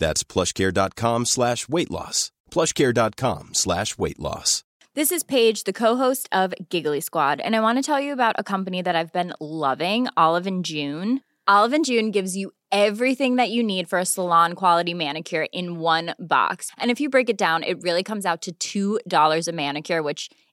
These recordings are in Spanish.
That's plushcare.com slash weight loss. Plushcare.com slash weight loss. This is Paige, the co-host of Giggly Squad, and I want to tell you about a company that I've been loving, Olive and June. Olive and June gives you everything that you need for a salon quality manicure in one box. And if you break it down, it really comes out to $2 a manicure, which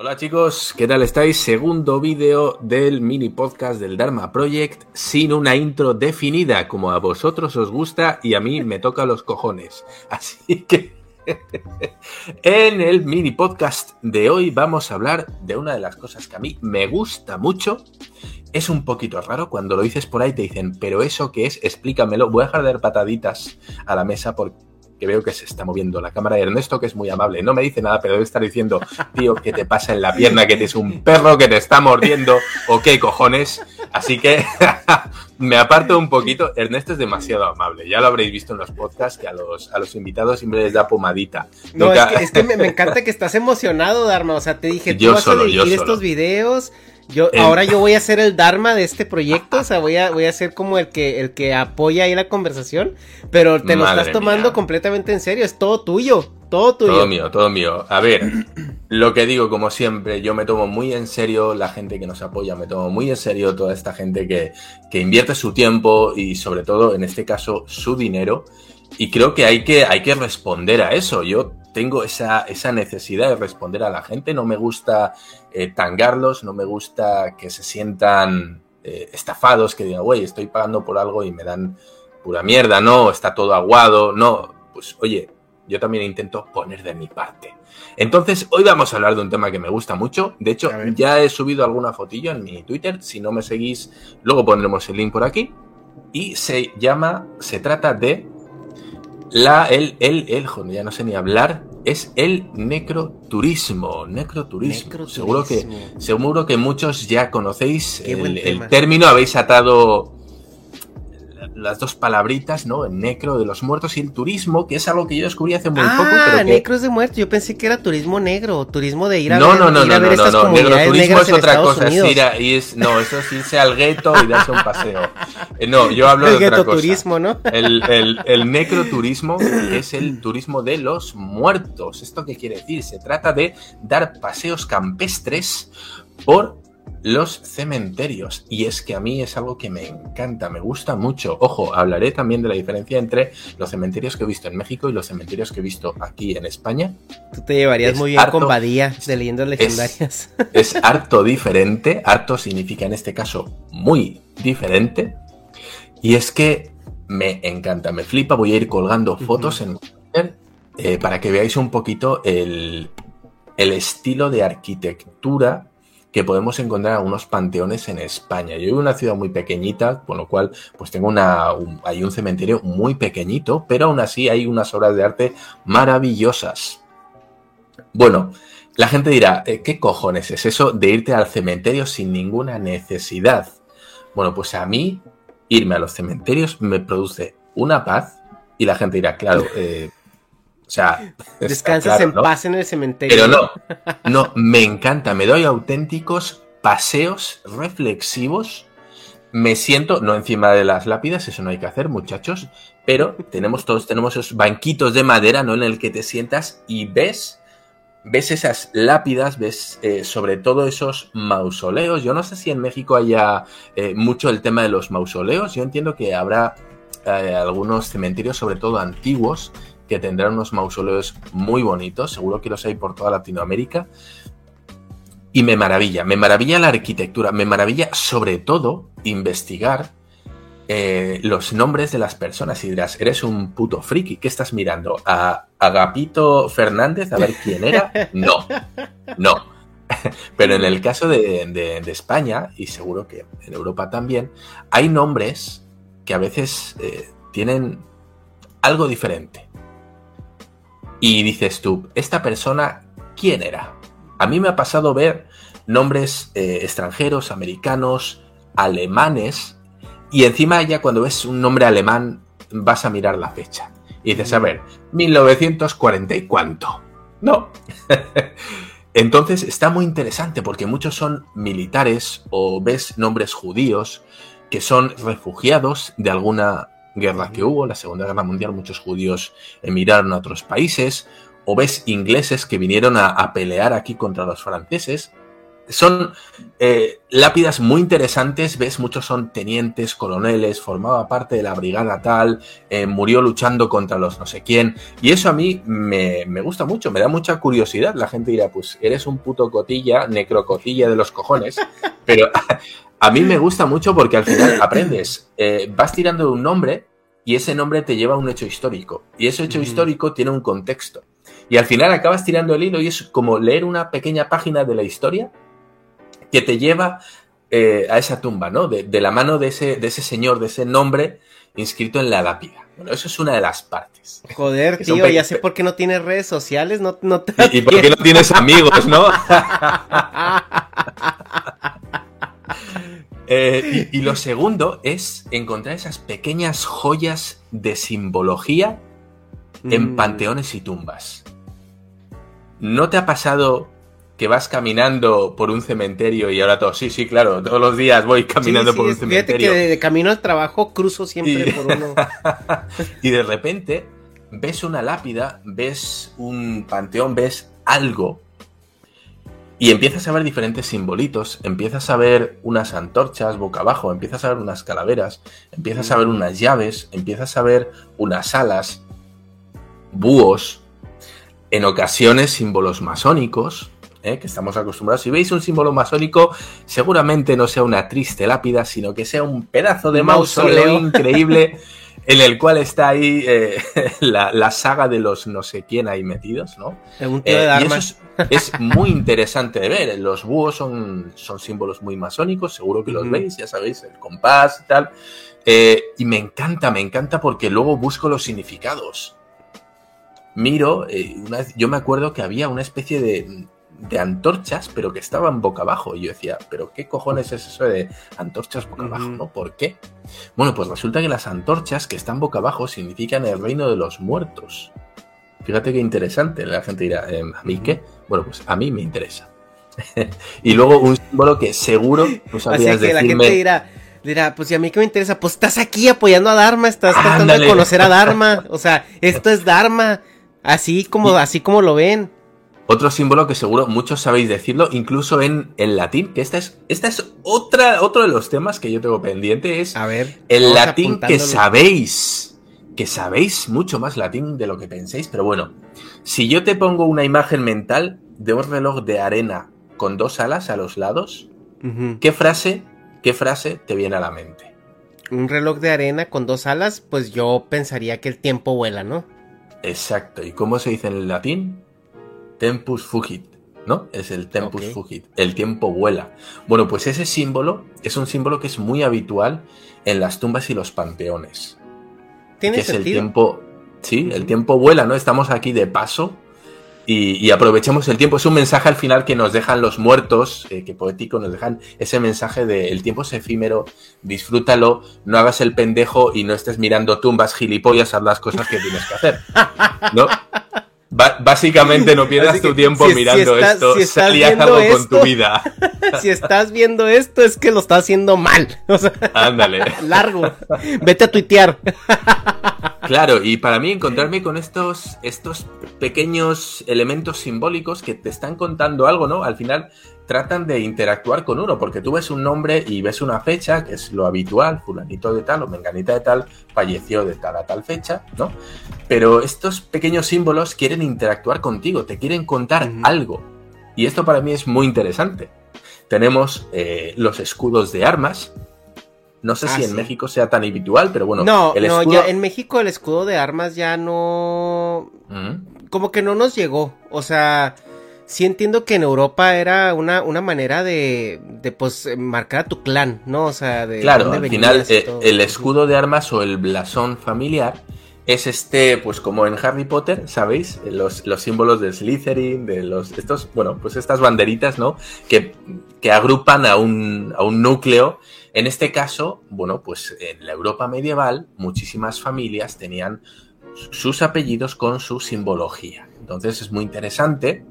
Hola chicos, ¿qué tal estáis? Segundo vídeo del mini podcast del Dharma Project sin una intro definida como a vosotros os gusta y a mí me toca los cojones. Así que en el mini podcast de hoy vamos a hablar de una de las cosas que a mí me gusta mucho. Es un poquito raro cuando lo dices por ahí te dicen, pero eso qué es, explícamelo. Voy a dejar de dar pataditas a la mesa porque que veo que se está moviendo la cámara de Ernesto, que es muy amable. No me dice nada, pero debe estar diciendo, tío, ¿qué te pasa en la pierna? Que tienes un perro que te está mordiendo, o qué cojones. Así que me aparto un poquito. Ernesto es demasiado amable. Ya lo habréis visto en los podcasts, que a los, a los invitados siempre les da pomadita. No, es que, me, encanta que estás emocionado, Dharma. O sea, te dije, tú vas a dirigir estos videos yo, ahora yo voy a ser el Dharma de este proyecto, o sea, voy a, voy a ser como el que, el que apoya ahí la conversación, pero te lo estás tomando completamente en serio, es todo tuyo, todo tuyo. Todo mío, todo mío. A ver, lo que digo, como siempre, yo me tomo muy en serio la gente que nos apoya, me tomo muy en serio toda esta gente que, que invierte su tiempo y sobre todo, en este caso, su dinero. Y creo que hay que, hay que responder a eso. Yo tengo esa, esa necesidad de responder a la gente, no me gusta eh, tangarlos, no me gusta que se sientan eh, estafados, que digan, güey, estoy pagando por algo y me dan pura mierda, no, está todo aguado, no, pues oye, yo también intento poner de mi parte. Entonces, hoy vamos a hablar de un tema que me gusta mucho. De hecho, ya he subido alguna fotillo en mi Twitter. Si no me seguís, luego pondremos el link por aquí. Y se llama, se trata de la, el, el, el, joder, ya no sé ni hablar, es el necroturismo. Necroturismo. Seguro que, seguro que muchos ya conocéis el, el, término, habéis atado las dos palabritas, ¿no? El necro de los muertos y el turismo, que es algo que yo descubrí hace muy poco. Ah, necros de muertos. Yo pensé que era turismo negro, turismo de ir a no, ver, no, no, ir a no, ver no, estas no, comunidades Negroturismo es otra Estados cosa. Es ir a, y es, no, eso es irse al gueto y darse un paseo. Eh, no, yo hablo el de otra cosa. turismo, ¿no? El, el, el necroturismo es el turismo de los muertos. ¿Esto qué quiere decir? Se trata de dar paseos campestres por los cementerios. Y es que a mí es algo que me encanta, me gusta mucho. Ojo, hablaré también de la diferencia entre los cementerios que he visto en México y los cementerios que he visto aquí en España. Tú te llevarías Es muy bien harto- con Badía de leyendas legendarias. Es harto diferente, harto significa en este caso muy diferente. Y es que me encanta, me flipa, voy a ir colgando fotos en Twitter eh, para que veáis un poquito el, el estilo de arquitectura que podemos encontrar algunos panteones en España. Yo vivo en una ciudad muy pequeñita, con lo cual pues tengo una, hay un cementerio muy pequeñito, pero aún así hay unas obras de arte maravillosas. Bueno, la gente dirá, eh, ¿qué cojones es eso de irte al cementerio sin ninguna necesidad? Bueno, pues a mí irme a los cementerios me produce una paz y la gente dirá, claro, eh, o sea, descansas en paz en el cementerio. Pero no, no, me encanta, me doy auténticos paseos reflexivos. Me siento, no encima de las lápidas, eso no hay que hacer, muchachos, pero tenemos todos tenemos esos banquitos de madera, ¿no? En el que te sientas y ves ves esas lápidas, ves eh, sobre todo esos mausoleos. Yo no sé si en México haya eh, mucho el tema de los mausoleos. Yo entiendo que habrá eh, algunos cementerios, sobre todo antiguos, que tendrán unos mausoleos muy bonitos, seguro que los hay por toda Latinoamérica. Y me maravilla, me maravilla la arquitectura, me maravilla sobre todo investigar eh, los nombres de las personas y dirás, eres un puto friki, ¿qué estás mirando? ¿A Agapito Fernández? A ver quién era. No, no. Pero en el caso de, España, y seguro que en Europa también, hay nombres que a veces eh, tienen algo diferente. Y dices tú, ¿esta persona quién era? A mí me ha pasado ver nombres eh, extranjeros, americanos, alemanes, y encima ya cuando ves un nombre alemán vas a mirar la fecha. Y dices, a ver, 1940 y cuánto. No. Entonces está muy interesante porque muchos son militares o ves nombres judíos que son refugiados de alguna guerra que hubo, la Segunda Guerra Mundial, muchos judíos emigraron a otros países, o ves ingleses que vinieron a, pelear aquí contra los franceses. Son eh, lápidas muy interesantes, ves, muchos son tenientes, coroneles, formaba parte de la brigada tal, eh, murió luchando contra los no sé quién, y eso a mí me, me, gusta mucho, me da mucha curiosidad. La gente dirá, pues eres un puto cotilla, necrocotilla de los cojones, pero a mí me gusta mucho porque al final aprendes, eh, vas tirando de un nombre y ese nombre te lleva a un hecho histórico. Y ese hecho histórico tiene un contexto. Y al final acabas tirando el hilo y es como leer una pequeña página de la historia que te lleva eh, a esa tumba, ¿no? De, la mano de ese, de ese señor, de ese nombre inscrito en la lápida. Bueno, eso es una de las partes. Joder, tío, ya sé por qué no tienes redes sociales, no, no y, y por qué no tienes amigos, ¿no? Eh, y, lo segundo es encontrar esas pequeñas joyas de simbología en mm. panteones y tumbas. ¿No te ha pasado que vas caminando por un cementerio y ahora todo? Sí, sí, claro, todos los días voy caminando por un cementerio. Fíjate que de, camino al trabajo cruzo siempre por uno. y de repente ves una lápida, ves un panteón, ves algo y empiezas a ver diferentes simbolitos, empiezas a ver unas antorchas boca abajo, empiezas a ver unas calaveras, empiezas a ver unas llaves, empiezas a ver unas alas, búhos, en ocasiones símbolos masónicos, ¿eh? que estamos acostumbrados. Si veis un símbolo masónico, seguramente no sea una triste lápida, sino que sea un pedazo de mausoleo increíble en el cual está ahí eh, la, saga de los no sé quién ahí metidos, ¿no? Un tío de eh, y eso es, muy interesante de ver. Los búhos son, son símbolos muy masónicos, seguro que los veis, ya sabéis, el compás y tal. Eh, y me encanta, me encanta porque luego busco los significados. Miro, yo me acuerdo que había una especie de, de antorchas, pero que estaban boca abajo. Y yo decía, ¿pero qué cojones es eso de antorchas boca abajo? ¿No? ¿Por qué? Bueno, pues resulta que las antorchas que están boca abajo significan el reino de los muertos. Fíjate qué interesante. La gente dirá, em, ¿a mí qué? Bueno, pues a mí me interesa. y luego un símbolo que seguro no sabías Así que la gente dirá, dirá, pues y a mí qué me interesa, pues estás aquí apoyando a Dharma, estás tratando de conocer a Dharma, o sea, esto es Dharma, así como, así como lo ven. Otro símbolo que seguro muchos sabéis decirlo, incluso en, el latín, que esta es, esta es otra, otro de los temas que yo tengo pendiente, es a ver, el latín que sabéis, que sabéis mucho más latín de lo que penséis, pero bueno, si yo te pongo una imagen mental de un reloj de arena con dos alas a los lados, ¿qué frase, qué frase te viene a la mente? Un reloj de arena con dos alas, pues yo pensaría que el tiempo vuela, ¿no? Exacto. ¿Y cómo se dice en el latín? Tempus fugit. ¿no? Es el tempus fugit, el tiempo vuela. Bueno, pues ese símbolo es un símbolo que es muy habitual en las tumbas y los panteones. ¿Tiene que sentido? es el tiempo, sí, el tiempo vuela, ¿no? Estamos aquí de paso y, aprovechemos el tiempo. Es un mensaje al final que nos dejan los muertos, eh, que poético, nos dejan ese mensaje de el tiempo es efímero, disfrútalo, no hagas el pendejo y no estés mirando tumbas gilipollas, haz las cosas que tienes que hacer. ¿No? básicamente no pierdas tu tiempo mirando esto, si algo con tu vida. si estás viendo esto es que lo estás haciendo mal. Ándale. Largo. Vete a tuitear. Claro, y para mí encontrarme con estos, estos pequeños elementos simbólicos que te están contando algo, ¿no? Al final tratan de interactuar con uno, porque tú ves un nombre y ves una fecha, que es lo habitual, fulanito de tal o menganita de tal, falleció de tal a tal fecha, ¿no? Pero estos pequeños símbolos quieren interactuar contigo, te quieren contar algo. Y esto para mí es muy interesante. Tenemos eh, los escudos de armas, no sé ah, si en México sea tan habitual, pero bueno. No, no, ya en México el escudo de armas ya no. Como que no nos llegó. O sea, sí entiendo que en Europa era una, una manera de, de pues marcar a tu clan, ¿no? O sea, de. Claro, al final eh, el escudo de armas o el blasón familiar es este, pues como en Harry Potter, ¿sabéis? Los, los símbolos de Slytherin, de los. estos, bueno, pues estas banderitas, ¿no? Que, que agrupan a un, a un núcleo en este caso, bueno, pues en la Europa medieval muchísimas familias tenían sus apellidos con su simbología. Entonces es muy interesante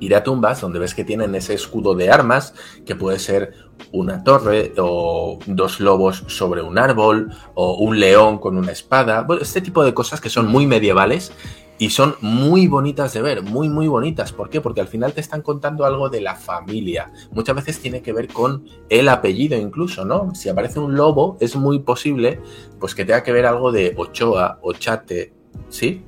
ir a tumbas donde ves que tienen ese escudo de armas, que puede ser una torre o dos lobos sobre un árbol o un león con una espada, este tipo de cosas que son muy medievales y son muy bonitas de ver, muy, muy bonitas. ¿Por qué? Porque al final te están contando algo de la familia. Muchas veces tiene que ver con el apellido incluso, ¿no? Si aparece un lobo, es muy posible pues que tenga que ver algo de Ochoa, Ochate, ¿sí?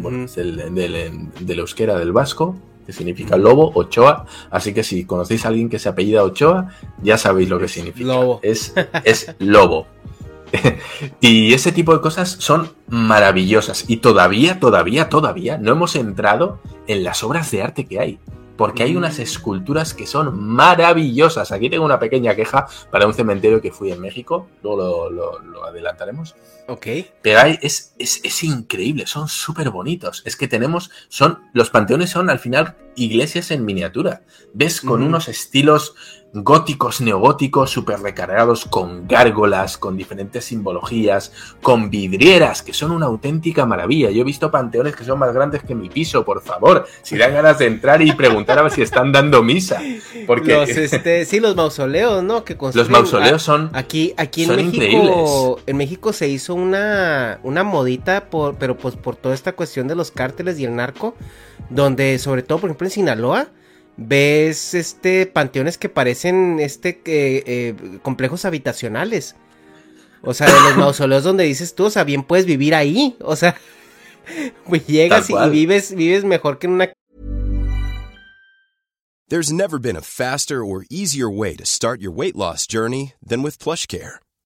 Bueno, es el, del, euskera del vasco, que significa lobo, Ochoa. Así que si conocéis a alguien que se apellida Ochoa, ya sabéis lo que significa. Lobo. Es, es lobo. y ese tipo de cosas son maravillosas. Y todavía, todavía, todavía no hemos entrado en las obras de arte que hay. Porque hay unas mm. esculturas que son maravillosas. Aquí tengo una pequeña queja para un cementerio que fui en México. Luego lo, adelantaremos. Ok. Pero hay, es, es, es increíble, son súper bonitos. Es que tenemos, son, los panteones son al final iglesias en miniatura. Ves con unos estilos góticos, neogóticos, súper recargados, con gárgolas, con diferentes simbologías, con vidrieras, que son una auténtica maravilla. Yo he visto panteones que son más grandes que mi piso, por favor. Si dan ganas de entrar y preguntar a ver si están dando misa. Porque... Los, este, sí, los mausoleos, ¿no? Que los mausoleos son. Aquí, aquí en México. En México se hizo una, una modita, por, pero pues por toda esta cuestión de los cárteles y el narco. Donde, sobre todo, por ejemplo, en Sinaloa ves este panteones que parecen este eh, eh, complejos habitacionales. O sea, de los mausoleos donde dices tú, o sea, bien puedes vivir ahí. O sea, pues llegas y vives, vives mejor que en una. There's never been a faster or easier way to start your weight loss journey than with PlushCare.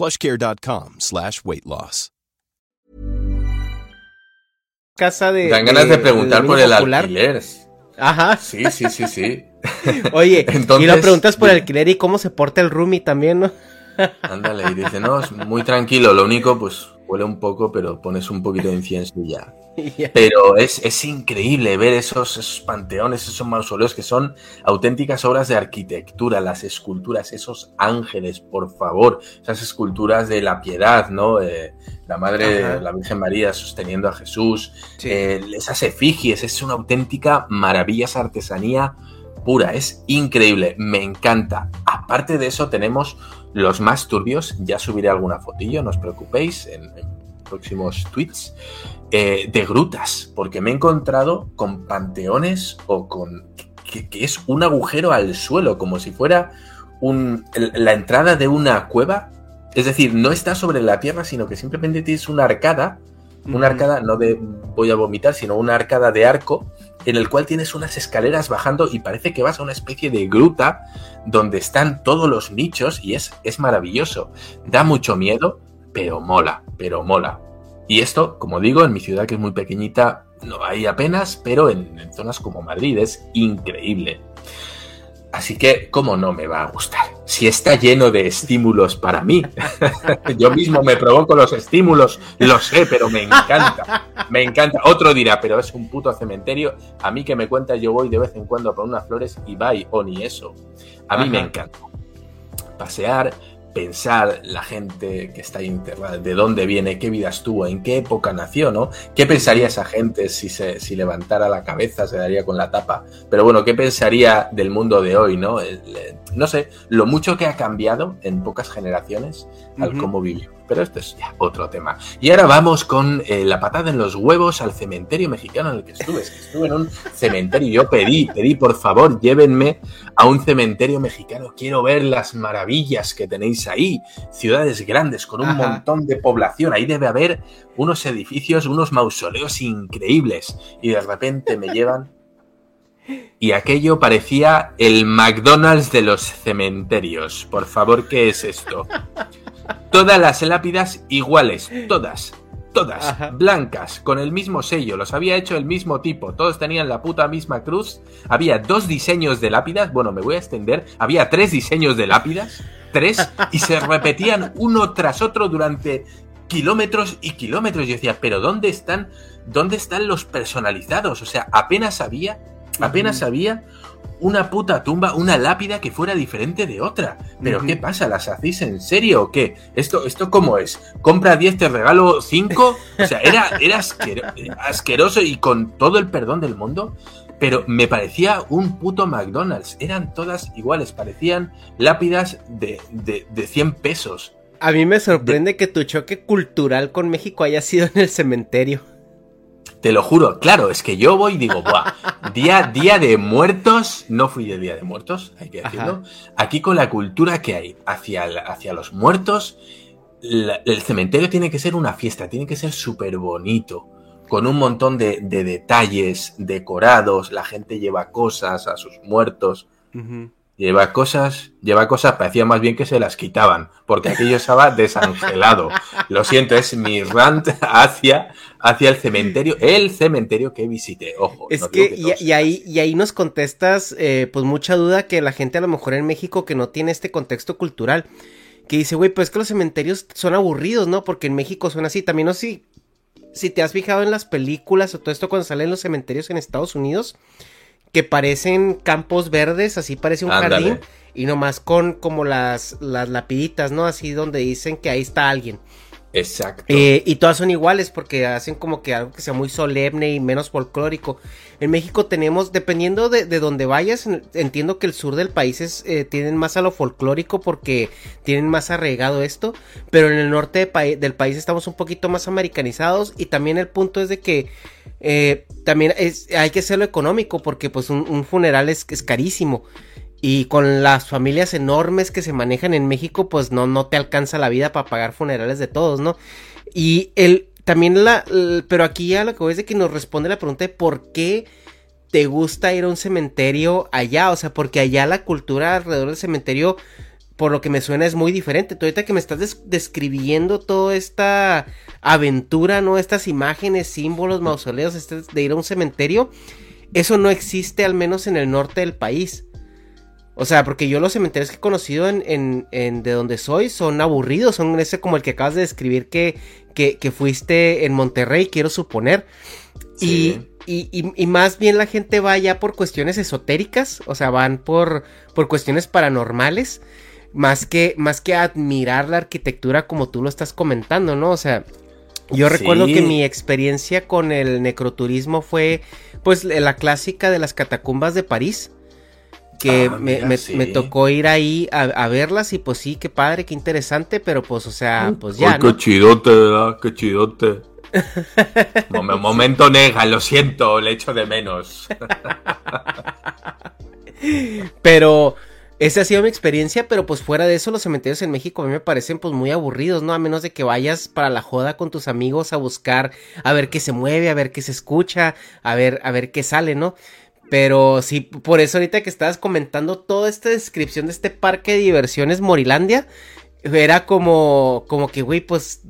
plushcare.com slash weight loss. Casa de... Dan ganas de, preguntar por el alquiler. Ajá. Sí, sí, sí, sí. Oye, y lo preguntas por el alquiler y cómo se porta el roomie también, ¿no? Ándale, y dice, no, es muy tranquilo, lo único, pues, huele un poco, pero pones un poquito de incienso y ya. Pero es, increíble ver esos, panteones, esos mausoleos que son auténticas obras de arquitectura, las esculturas, esos ángeles, por favor, esas esculturas de la piedad, ¿no? Eh, la Madre, la Virgen María sosteniendo a Jesús, eh, esas efigies, es una auténtica maravilla, esa artesanía pura, es increíble, me encanta. Aparte de eso tenemos los más turbios, ya subiré alguna fotillo, no os preocupéis, en próximos tweets. Eh, de grutas, porque me he encontrado con panteones o con que, es un agujero al suelo, como si fuera la entrada de una cueva. Es decir, no está sobre la tierra, sino que simplemente tienes una arcada, una arcada, no de voy a vomitar, sino una arcada de arco, en el cual tienes unas escaleras bajando y parece que vas a una especie de gruta donde están todos los nichos y es, es maravilloso. Da mucho miedo, pero mola, pero mola. Y esto, como digo, en mi ciudad que es muy pequeñita, no hay apenas, pero en, zonas como Madrid es increíble. Así que, ¿cómo no me va a gustar? Si está lleno de estímulos para mí. Yo mismo me provoco los estímulos, lo sé, pero me encanta. Me encanta. Otro dirá, pero es un puto cementerio. A mí que me cuenta, yo voy de vez en cuando a poner unas flores y bye, o ni eso. A mí me encanta. Pasear, pensar la gente que está ahí enterrada, de dónde viene, qué vida estuvo, en qué época nació, ¿no? ¿Qué pensaría esa gente si, se, si levantara la cabeza, se daría con la tapa? Pero bueno, ¿qué pensaría del mundo de hoy, ¿no? No sé, lo mucho que ha cambiado en pocas generaciones al cómo vivió. Pero esto es ya otro tema. Y ahora vamos con eh, la patada en los huevos al cementerio mexicano en el que estuve. estuve en un cementerio. Yo pedí, pedí, por favor, llévenme a un cementerio mexicano. Quiero ver las maravillas que tenéis ahí. Ciudades grandes con un montón de población. Ahí debe haber unos edificios, unos mausoleos increíbles. Y de repente me llevan y aquello parecía el McDonald's de los cementerios. Por favor, ¿qué es esto? Todas las lápidas iguales, todas, todas, blancas, con el mismo sello, los había hecho el mismo tipo, todos tenían la puta misma cruz, había dos diseños de lápidas, bueno, me voy a extender, había tres diseños de lápidas, tres, y se repetían uno tras otro durante kilómetros y kilómetros. Yo decía, pero ¿dónde están, dónde están los personalizados? O sea, apenas había Apenas había una puta tumba, una lápida que fuera diferente de otra. Pero ¿qué pasa? ¿Las hacéis en serio o qué? ¿Esto, esto cómo es? ¿Compra 10, te regalo 5? O sea, era, era asqueroso y con todo el perdón del mundo. Pero me parecía un puto McDonald's. Eran todas iguales, parecían lápidas de, de, de 100 pesos. A mí me sorprende que tu choque cultural con México haya sido en el cementerio. Te lo juro, claro, es que yo voy y digo, Buah, día, día de muertos, no fui de día de muertos, hay que decirlo. Aquí con la cultura que hay hacia, hacia los muertos, el cementerio tiene que ser una fiesta, tiene que ser súper bonito, con un montón de, detalles decorados, la gente lleva cosas a sus muertos. Lleva cosas, lleva cosas, parecía más bien que se las quitaban, porque aquello estaba desangelado. Lo siento, es mi rant hacia, hacia el cementerio, el cementerio que visité. Ojo. Es que, y, ahí, y ahí nos contestas, eh, pues mucha duda que la gente a lo mejor en México que no tiene este contexto cultural, que dice, güey, pues que los cementerios son aburridos, ¿no? Porque en México son así. También no sé si, te has fijado en las películas o todo esto cuando salen los cementerios en Estados Unidos que parecen campos verdes, así parece un jardín, y nomás con como las, las lapiditas, ¿no? Así donde dicen que ahí está alguien. Exacto. Eh, y todas son iguales porque hacen como que algo que sea muy solemne y menos folclórico. En México tenemos, dependiendo de, de donde vayas, entiendo que el sur del país es, eh, tienen más a lo folclórico porque tienen más arraigado esto, pero en el norte del país estamos un poquito más americanizados y también el punto es de que eh, también es, hay que hacerlo económico porque pues un, funeral es, es carísimo. Y con las familias enormes que se manejan en México, pues no, no te alcanza la vida para pagar funerales de todos, ¿no? Y el, también la, pero aquí ya lo que voy es de que nos responde la pregunta de por qué te gusta ir a un cementerio allá, o sea, porque allá la cultura alrededor del cementerio, por lo que me suena, es muy diferente. Tú ahorita que me estás describiendo toda esta aventura, ¿no? Estas imágenes, símbolos, mausoleos, este, de ir a un cementerio, eso no existe al menos en el norte del país. O sea, porque yo los cementerios que he conocido en, en, de donde soy son aburridos, son ese como el que acabas de describir que, que, fuiste en Monterrey, quiero suponer. Y, y, más bien la gente va ya por cuestiones esotéricas, o sea, van por, por cuestiones paranormales, más que, más que admirar la arquitectura como tú lo estás comentando, ¿no? O sea, yo recuerdo que mi experiencia con el necroturismo fue pues la clásica de las catacumbas de París. Que ah, me, tocó ir ahí a, verlas y pues sí, qué padre, qué interesante, pero pues o sea, pues ya. qué chidote, ¿verdad? Qué chidote. Momento nega, lo siento, le echo de menos. pero esa ha sido mi experiencia, pero pues fuera de eso, los cementerios en México a mí me parecen pues muy aburridos, ¿no? A menos de que vayas para la joda con tus amigos a buscar, a ver qué se mueve, a ver qué se escucha, a ver, a ver qué sale, ¿no? Pero sí, por eso ahorita que estabas comentando toda esta descripción de este parque de diversiones Morilandia, era como, como que, güey, pues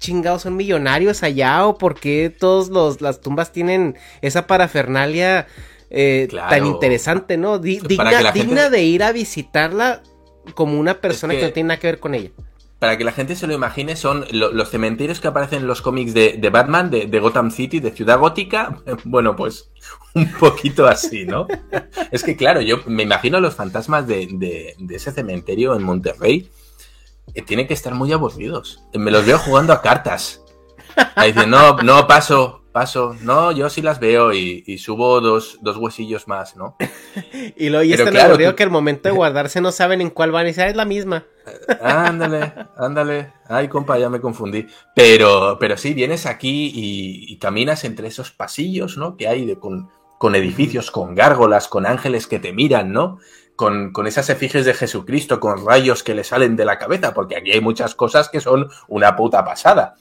chingados son millonarios allá o por qué todas las tumbas tienen esa parafernalia eh, tan interesante, ¿no? digna, de ir a visitarla como una persona que, no tiene nada que ver con ella. Para que la gente se lo imagine, son los cementerios que aparecen en los cómics de, Batman, de, Gotham City, de Ciudad Gótica. Bueno, pues un poquito así, ¿no? es que, claro, yo me imagino los fantasmas de, ese cementerio en Monterrey. Que tienen que estar muy aburridos. Me los veo jugando a cartas. Ahí dicen, no, no, paso, paso. No, yo sí las veo y, subo dos, huesillos más, ¿no? y lo y es tan claro, que al momento de guardarse no saben en cuál van y es la misma. ándale, ándale. Ay, compa, ya me confundí. Pero, pero sí, vienes aquí y, caminas entre esos pasillos, ¿no? Que hay de, con, con edificios, con gárgolas, con ángeles que te miran, ¿no? Con, con, esas efigies de Jesucristo, con rayos que le salen de la cabeza, porque aquí hay muchas cosas que son una puta pasada.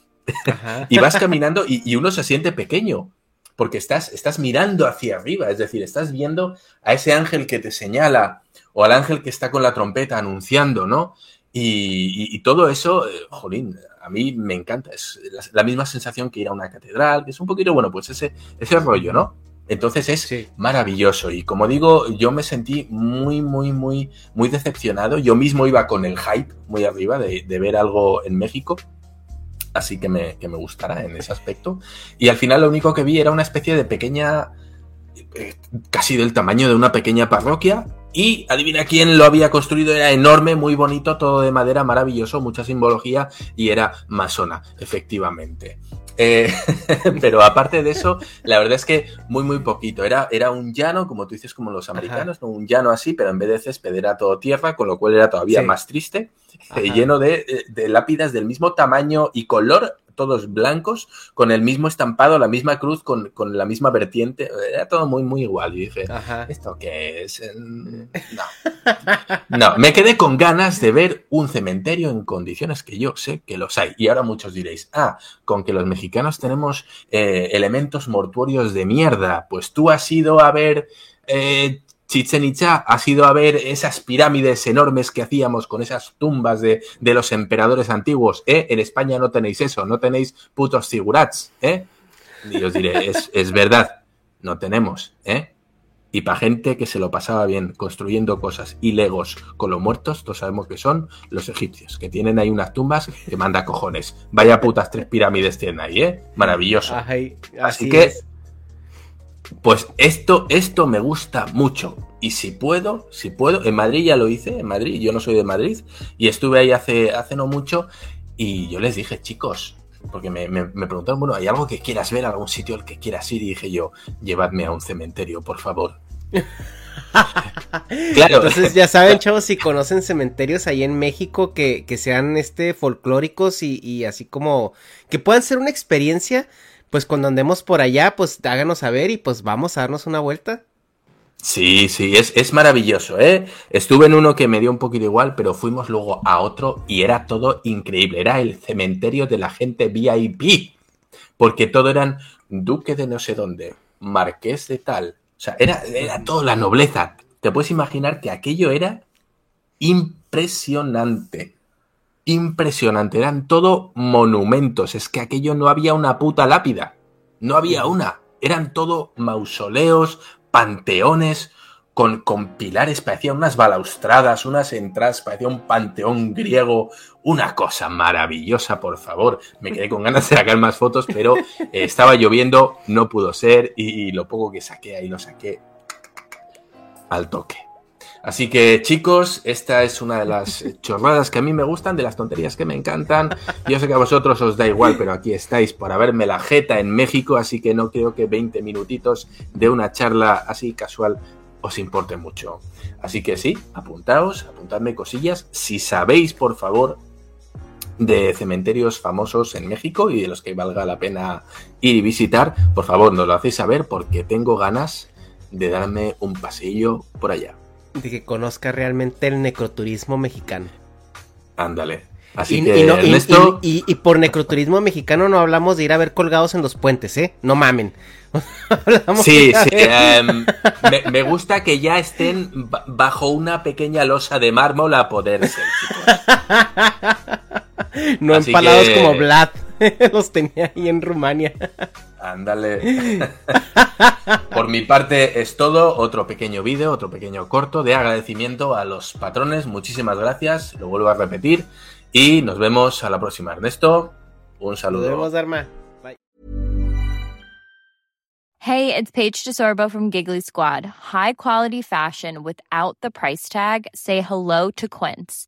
Y vas caminando y, uno se siente pequeño, porque estás, estás mirando hacia arriba, es decir, estás viendo a ese ángel que te señala o al ángel que está con la trompeta anunciando, ¿no? Y, todo eso, eh, jolín, a mí me encanta, es la, misma sensación que ir a una catedral, que es un poquito, bueno, pues ese, ese rollo, ¿no? Entonces es maravilloso y como digo, yo me sentí muy, muy, muy, muy decepcionado. Yo mismo iba con el hype muy arriba de, de ver algo en México así que me, que me gustará en ese aspecto. Y al final lo único que vi era una especie de pequeña, eh, casi del tamaño de una pequeña parroquia. Y adivina quién lo había construido, era enorme, muy bonito, todo de madera, maravilloso, mucha simbología y era masona, efectivamente. Eh, pero aparte de eso, la verdad es que muy, muy poquito. Era, era un llano, como tú dices, como los americanos, ¿no? un llano así, pero en vez de césped era todo tierra, con lo cual era todavía más triste, eh, lleno de, de, lápidas del mismo tamaño y color todos blancos, con el mismo estampado, la misma cruz, con, la misma vertiente. Era todo muy, muy igual. Y dije, ¿esto qué es? No. No, me quedé con ganas de ver un cementerio en condiciones que yo sé que los hay. Y ahora muchos diréis, ah, con que los mexicanos tenemos eh, elementos mortuorios de mierda. Pues tú has ido a ver eh, Chichen Itza ha sido a ver esas pirámides enormes que hacíamos con esas tumbas de, los emperadores antiguos. ¿eh? En España no tenéis eso, no tenéis putos figurats. ¿eh? Y os diré, es, verdad, no tenemos. ¿eh? Y para gente que se lo pasaba bien construyendo cosas y legos con los muertos, todos sabemos que son los egipcios, que tienen ahí unas tumbas que manda cojones. Vaya putas tres pirámides tienen ahí, ¿eh? Maravilloso. así, que... Pues esto, esto me gusta mucho. Y si puedo, si puedo, en Madrid ya lo hice, en Madrid, yo no soy de Madrid, y estuve ahí hace, hace no mucho, y yo les dije, chicos, porque me, preguntaron, bueno, ¿hay algo que quieras ver, algún sitio al que quieras ir? Y dije yo, llevadme a un cementerio, por favor. claro. Entonces ya saben, chavos, si conocen cementerios ahí en México que, sean este folclóricos y, y, así como que puedan ser una experiencia pues cuando andemos por allá, pues háganos saber y pues vamos a darnos una vuelta. Sí, sí, es, es, maravilloso, ¿eh? Estuve en uno que me dio un poquito igual, pero fuimos luego a otro y era todo increíble. Era el cementerio de la gente VIP, porque todo eran duque de no sé dónde, marqués de tal. O sea, era, era toda la nobleza. Te puedes imaginar que aquello era impresionante impresionante. Eran todo monumentos. Es que aquello no había una puta lápida. No había una. Eran todo mausoleos, panteones, con, con pilares, parecían unas balaustradas, unas entradas, parecía un panteón griego, una cosa maravillosa, por favor. Me quedé con ganas de sacar más fotos, pero eh, estaba lloviendo, no pudo ser y, lo poco que saqué ahí lo saqué al toque. Así que chicos, esta es una de las chorradas que a mí me gustan, de las tonterías que me encantan. Yo sé que a vosotros os da igual, pero aquí estáis para verme la jeta en México, así que no creo que 20 minutitos de una charla así casual os importe mucho. Así que sí, apuntaos, apuntadme cosillas. Si sabéis, por favor, de cementerios famosos en México y de los que valga la pena ir y visitar, por favor, nos lo hacéis saber porque tengo ganas de darme un pasillo por allá. De que conozca realmente el necroturismo mexicano. Ándale. Así que, y, y, por necroturismo mexicano no hablamos de ir a ver colgados en los puentes, ¿eh? No mamen. sí, sí. Em, me, gusta que ya estén bajo una pequeña losa de mármol a poder ser, No empalados como Vlad. Los tenía ahí en Rumania. Ándale. Por mi parte es todo. Otro pequeño vídeo, otro pequeño corto de agradecimiento a los patrones. Muchísimas gracias. Lo vuelvo a repetir. Y nos vemos a la próxima. Ernesto, un saludo. Nos vemos, Arma. Hey, it's Paige DeSorbo from Giggly Squad. High quality fashion without the price tag. Say hello to Quince.